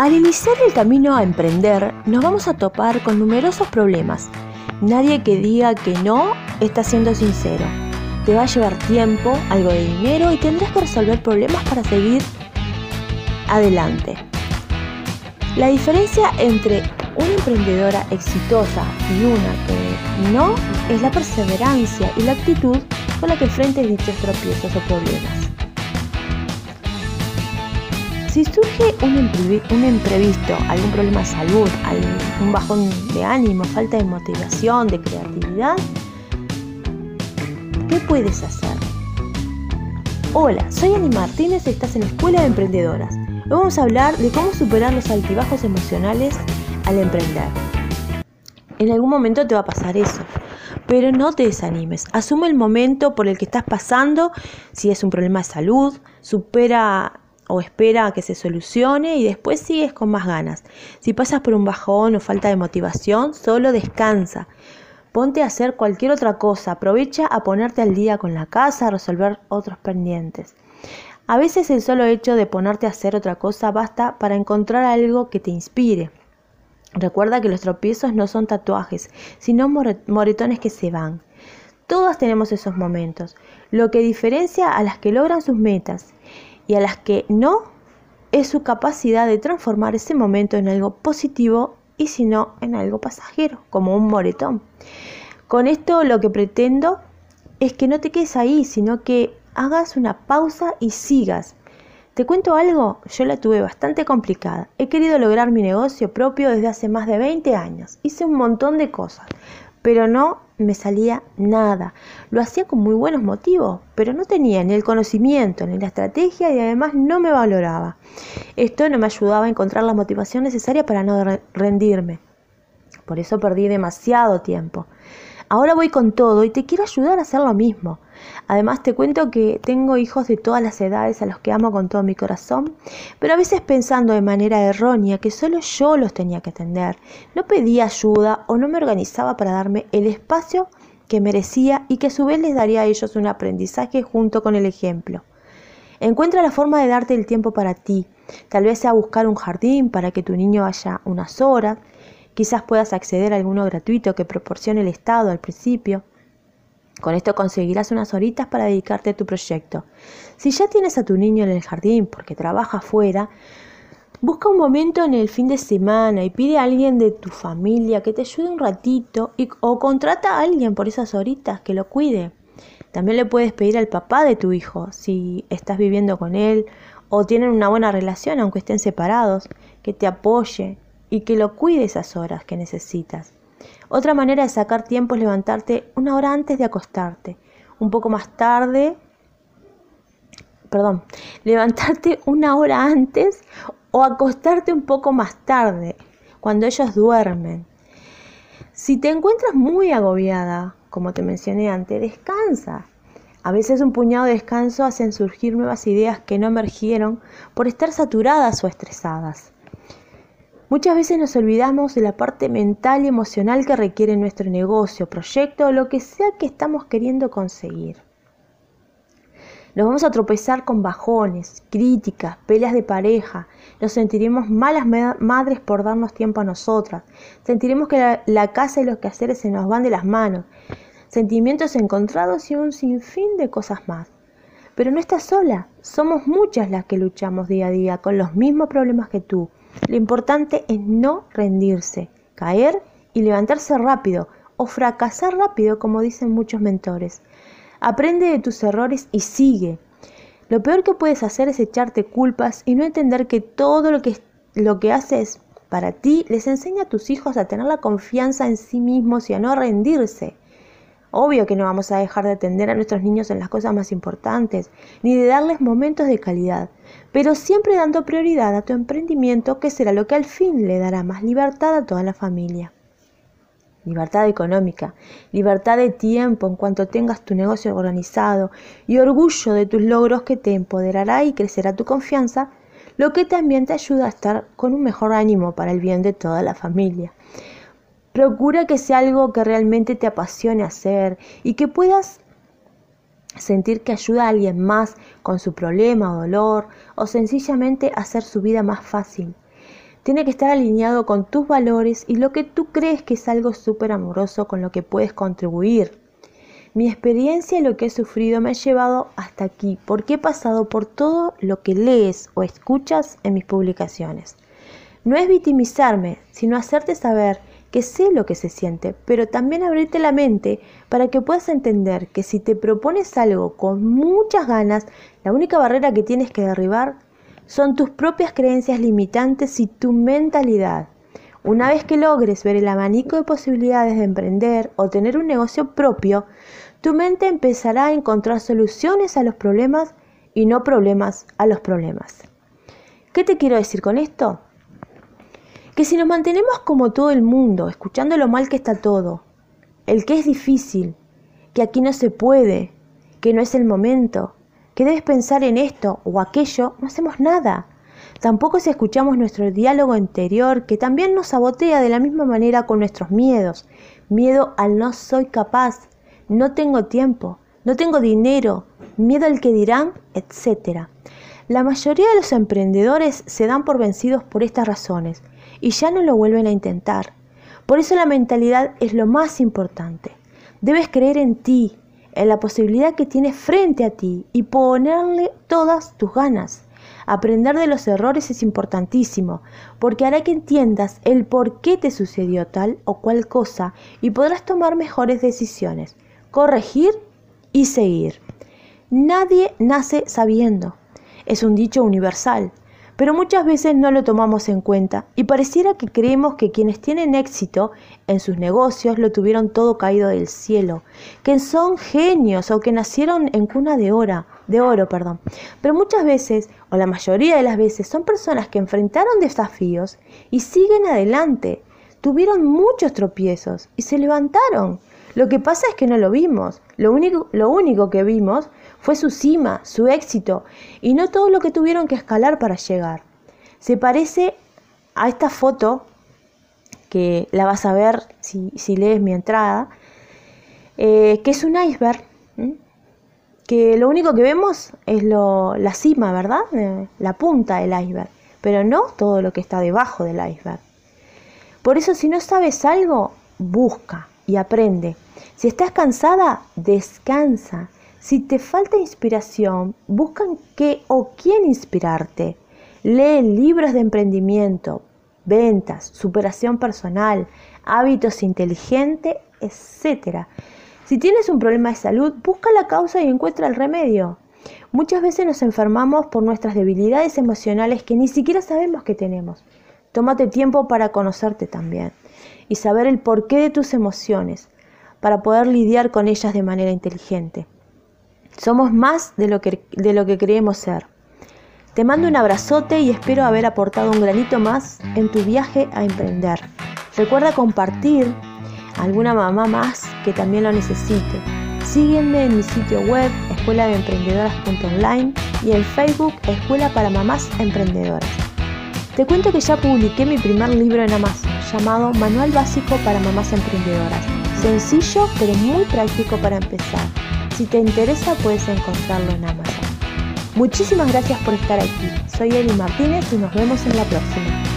Al iniciar el camino a emprender, nos vamos a topar con numerosos problemas. Nadie que diga que no está siendo sincero. Te va a llevar tiempo, algo de dinero y tendrás que resolver problemas para seguir adelante. La diferencia entre una emprendedora exitosa y una que no es la perseverancia y la actitud con la que enfrentes dichos tropiezos o problemas. Si surge un, imprevisto, algún problema de salud, un bajón de ánimo, falta de motivación, de creatividad, ¿qué puedes hacer? Hola, soy Ani Martínez y estás en la Escuela de Emprendedoras. Hoy vamos a hablar de cómo superar los altibajos emocionales al emprender. En algún momento te va a pasar eso, pero no te desanimes. Asume el momento por el que estás pasando, si es un problema de salud, supera o espera a que se solucione y después sigues con más ganas. Si pasas por un bajón o falta de motivación, solo descansa. Ponte a hacer cualquier otra cosa, aprovecha a ponerte al día con la casa, a resolver otros pendientes. A veces el solo hecho de ponerte a hacer otra cosa basta para encontrar algo que te inspire. Recuerda que los tropiezos no son tatuajes, sino moretones que se van. Todas tenemos esos momentos, lo que diferencia a las que logran sus metas y a las que no es su capacidad de transformar ese momento en algo positivo y si no en algo pasajero, como un moretón. Con esto lo que pretendo es que no te quedes ahí, sino que hagas una pausa y sigas. Te cuento algo, yo la tuve bastante complicada. He querido lograr mi negocio propio desde hace más de 20 años. Hice un montón de cosas, pero no me salía nada. Lo hacía con muy buenos motivos, pero no tenía ni el conocimiento ni la estrategia y además no me valoraba. Esto no me ayudaba a encontrar la motivación necesaria para no rendirme. Por eso perdí demasiado tiempo. Ahora voy con todo y te quiero ayudar a hacer lo mismo. Además te cuento que tengo hijos de todas las edades a los que amo con todo mi corazón, pero a veces pensando de manera errónea que solo yo los tenía que atender. No pedía ayuda o no me organizaba para darme el espacio que merecía y que a su vez les daría a ellos un aprendizaje junto con el ejemplo. Encuentra la forma de darte el tiempo para ti. Tal vez sea buscar un jardín para que tu niño vaya unas horas, Quizás puedas acceder a alguno gratuito que proporcione el Estado al principio. Con esto conseguirás unas horitas para dedicarte a tu proyecto. Si ya tienes a tu niño en el jardín porque trabaja afuera, busca un momento en el fin de semana y pide a alguien de tu familia que te ayude un ratito o contrata a alguien por esas horitas que lo cuide. También le puedes pedir al papá de tu hijo, si estás viviendo con él o tienen una buena relación aunque estén separados, que te apoye, y que lo cuide esas horas que necesitas. Otra manera de sacar tiempo es levantarte una hora antes de acostarte, un poco más tarde, perdón, levantarte una hora antes o acostarte un poco más tarde, cuando ellos duermen. Si te encuentras muy agobiada, como te mencioné antes, descansa. A veces un puñado de descanso hacen surgir nuevas ideas que no emergieron por estar saturadas o estresadas. Muchas veces nos olvidamos de la parte mental y emocional que requiere nuestro negocio, proyecto o lo que sea que estamos queriendo conseguir. Nos vamos a tropezar con bajones, críticas, peleas de pareja, nos sentiremos malas madres por darnos tiempo a nosotras, sentiremos que la, la casa y los quehaceres se nos van de las manos, sentimientos encontrados y un sinfín de cosas más. Pero no estás sola, somos muchas las que luchamos día a día con los mismos problemas que tú lo importante es no rendirse, caer y levantarse rápido o fracasar rápido, como dicen muchos mentores. Aprende de tus errores y sigue. Lo peor que puedes hacer es echarte culpas y no entender que todo lo que, lo que haces para ti les enseña a tus hijos a tener la confianza en sí mismos y a no rendirse. Obvio que no vamos a dejar de atender a nuestros niños en las cosas más importantes, ni de darles momentos de calidad, pero siempre dando prioridad a tu emprendimiento, que será lo que al fin le dará más libertad a toda la familia. Libertad económica, libertad de tiempo en cuanto tengas tu negocio organizado y orgullo de tus logros que te empoderará y crecerá tu confianza, lo que también te ayuda a estar con un mejor ánimo para el bien de toda la familia. Procura que sea algo que realmente te apasione hacer y que puedas sentir que ayuda a alguien más con su problema o dolor o sencillamente hacer su vida más fácil. Tiene que estar alineado con tus valores y lo que tú crees que es algo súper amoroso con lo que puedes contribuir. Mi experiencia y lo que he sufrido me ha llevado hasta aquí porque he pasado por todo lo que lees o escuchas en mis publicaciones. No es victimizarme, sino hacerte saber que sé lo que se siente, pero también abrirte la mente para que puedas entender que si te propones algo con muchas ganas, la única barrera que tienes que derribar son tus propias creencias limitantes y tu mentalidad. Una vez que logres ver el abanico de posibilidades de emprender o tener un negocio propio, tu mente empezará a encontrar soluciones a los problemas y no problemas a los problemas. ¿Qué te quiero decir con esto? Que si nos mantenemos como todo el mundo, escuchando lo mal que está todo, el que es difícil, que aquí no se puede, que no es el momento, que debes pensar en esto o aquello, no hacemos nada. Tampoco si escuchamos nuestro diálogo interior, que también nos sabotea de la misma manera con nuestros miedos. Miedo al no soy capaz, no tengo tiempo, no tengo dinero, miedo al que dirán, etc. La mayoría de los emprendedores se dan por vencidos por estas razones y ya no lo vuelven a intentar. Por eso la mentalidad es lo más importante. Debes creer en ti, en la posibilidad que tienes frente a ti y ponerle todas tus ganas. Aprender de los errores es importantísimo, porque hará que entiendas el por qué te sucedió tal o cual cosa y podrás tomar mejores decisiones, corregir y seguir. Nadie nace sabiendo. Es un dicho universal, pero muchas veces no lo tomamos en cuenta y pareciera que creemos que quienes tienen éxito en sus negocios lo tuvieron todo caído del cielo, que son genios o que nacieron en cuna de oro, de oro, perdón. Pero muchas veces, o la mayoría de las veces, son personas que enfrentaron desafíos y siguen adelante. Tuvieron muchos tropiezos y se levantaron. Lo que pasa es que no lo vimos. Lo único, lo único que vimos fue su cima, su éxito, y no todo lo que tuvieron que escalar para llegar. Se parece a esta foto, que la vas a ver si, lees mi entrada, eh, que es un iceberg, que lo único que vemos es lo, la cima, ¿verdad? Eh, la punta del iceberg, pero no todo lo que está debajo del iceberg. Por eso si no sabes algo, busca y aprende. Si estás cansada, descansa. Si te falta inspiración, busca qué o quién inspirarte. Lee libros de emprendimiento, ventas, superación personal, hábitos inteligentes, etc. Si tienes un problema de salud, busca la causa y encuentra el remedio. Muchas veces nos enfermamos por nuestras debilidades emocionales que ni siquiera sabemos que tenemos. Tómate tiempo para conocerte también y saber el porqué de tus emociones para poder lidiar con ellas de manera inteligente. Somos más de lo que, de lo que creemos ser. Te mando un abrazote y espero haber aportado un granito más en tu viaje a emprender. Recuerda compartir alguna mamá más que también lo necesite. Sígueme en mi sitio web escuela de emprendedoras.online y en Facebook Escuela para Mamás Emprendedoras. Te cuento que ya publiqué mi primer libro en Amazon llamado Manual Básico para Mamás Emprendedoras. Sencillo pero muy práctico para empezar. Si te interesa puedes encontrarlo en Amazon. Muchísimas gracias por estar aquí. Soy Eli Martínez y nos vemos en la próxima.